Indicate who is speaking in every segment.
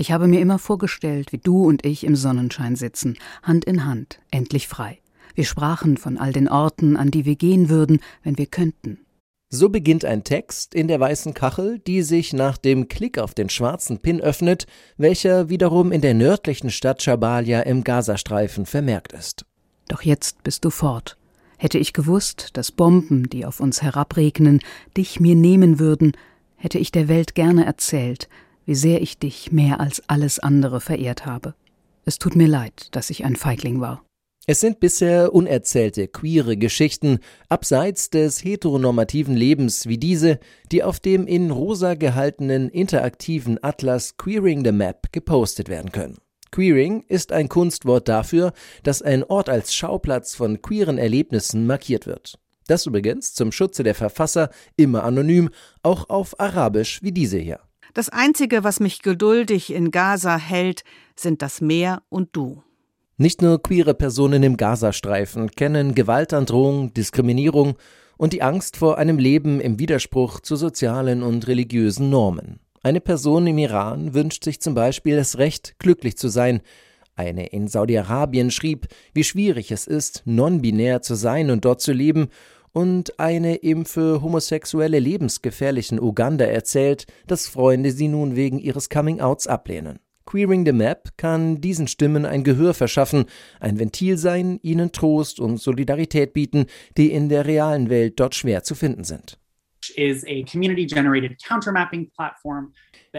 Speaker 1: Ich habe mir immer vorgestellt, wie du und ich im Sonnenschein sitzen, Hand in Hand, endlich frei. Wir sprachen von all den Orten, an die wir gehen würden, wenn wir könnten.
Speaker 2: So beginnt ein Text in der weißen Kachel, die sich nach dem Klick auf den schwarzen Pin öffnet, welcher wiederum in der nördlichen Stadt Schabalia im Gazastreifen vermerkt ist.
Speaker 1: Doch jetzt bist du fort. Hätte ich gewusst, dass Bomben, die auf uns herabregnen, dich mir nehmen würden, hätte ich der Welt gerne erzählt, wie sehr ich dich mehr als alles andere verehrt habe. Es tut mir leid, dass ich ein Feigling war.
Speaker 2: Es sind bisher unerzählte queere Geschichten abseits des heteronormativen Lebens wie diese, die auf dem in rosa gehaltenen interaktiven Atlas Queering the Map gepostet werden können. Queering ist ein Kunstwort dafür, dass ein Ort als Schauplatz von queeren Erlebnissen markiert wird. Das übrigens zum Schutze der Verfasser immer anonym, auch auf Arabisch wie diese hier.
Speaker 3: Das Einzige, was mich geduldig in Gaza hält, sind das Meer und du.
Speaker 2: Nicht nur queere Personen im Gazastreifen kennen Gewaltandrohung, Diskriminierung und die Angst vor einem Leben im Widerspruch zu sozialen und religiösen Normen. Eine Person im Iran wünscht sich zum Beispiel das Recht, glücklich zu sein. Eine in Saudi-Arabien schrieb, wie schwierig es ist, non-binär zu sein und dort zu leben. Und eine im für Homosexuelle lebensgefährlichen Uganda erzählt, dass Freunde sie nun wegen ihres Coming-outs ablehnen. Queering the Map kann diesen Stimmen ein Gehör verschaffen, ein Ventil sein, ihnen Trost und Solidarität bieten, die in der realen Welt dort schwer zu finden sind.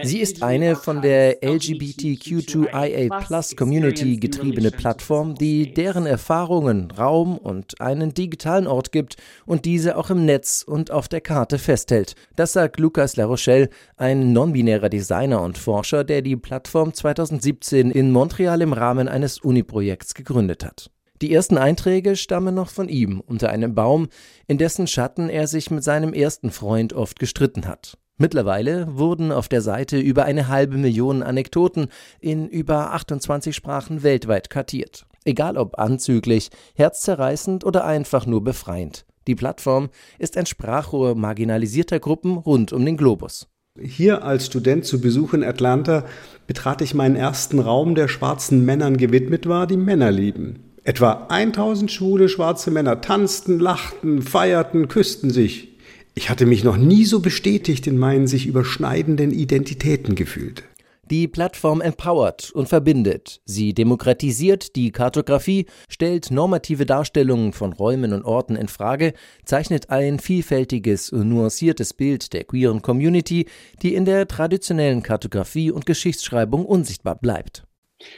Speaker 2: Sie ist eine von der LGBTQ2IA Community getriebene Plattform, die deren Erfahrungen Raum und einen digitalen Ort gibt und diese auch im Netz und auf der Karte festhält. Das sagt Lucas Larochelle, ein non-binärer Designer und Forscher, der die Plattform 2017 in Montreal im Rahmen eines Uni-Projekts gegründet hat. Die ersten Einträge stammen noch von ihm unter einem Baum, in dessen Schatten er sich mit seinem ersten Freund oft gestritten hat. Mittlerweile wurden auf der Seite über eine halbe Million Anekdoten in über 28 Sprachen weltweit kartiert. Egal ob anzüglich, herzzerreißend oder einfach nur befreiend. Die Plattform ist ein Sprachrohr marginalisierter Gruppen rund um den Globus.
Speaker 4: Hier als Student zu Besuch in Atlanta betrat ich meinen ersten Raum, der schwarzen Männern gewidmet war, die Männer lieben. Etwa 1000 schwule schwarze Männer tanzten, lachten, feierten, küssten sich. Ich hatte mich noch nie so bestätigt in meinen sich überschneidenden Identitäten gefühlt.
Speaker 2: Die Plattform empowert und verbindet. Sie demokratisiert die Kartografie, stellt normative Darstellungen von Räumen und Orten in Frage, zeichnet ein vielfältiges und nuanciertes Bild der queeren Community, die in der traditionellen Kartografie und Geschichtsschreibung unsichtbar bleibt.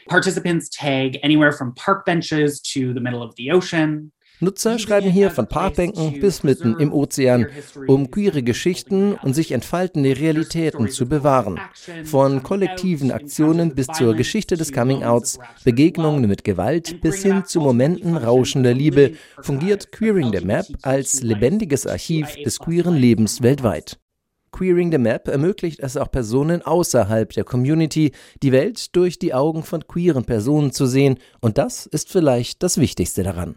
Speaker 5: Participants tag anywhere from park benches to the middle of the ocean.
Speaker 2: Nutzer schreiben hier von Parkbänken bis mitten im Ozean, um queere Geschichten und sich entfaltende Realitäten zu bewahren. Von kollektiven Aktionen bis zur Geschichte des Coming-outs, Begegnungen mit Gewalt bis hin zu Momenten rauschender Liebe fungiert Queering the Map als lebendiges Archiv des queeren Lebens weltweit. Queering the Map ermöglicht es auch Personen außerhalb der Community, die Welt durch die Augen von queeren Personen zu sehen, und das ist vielleicht das Wichtigste daran.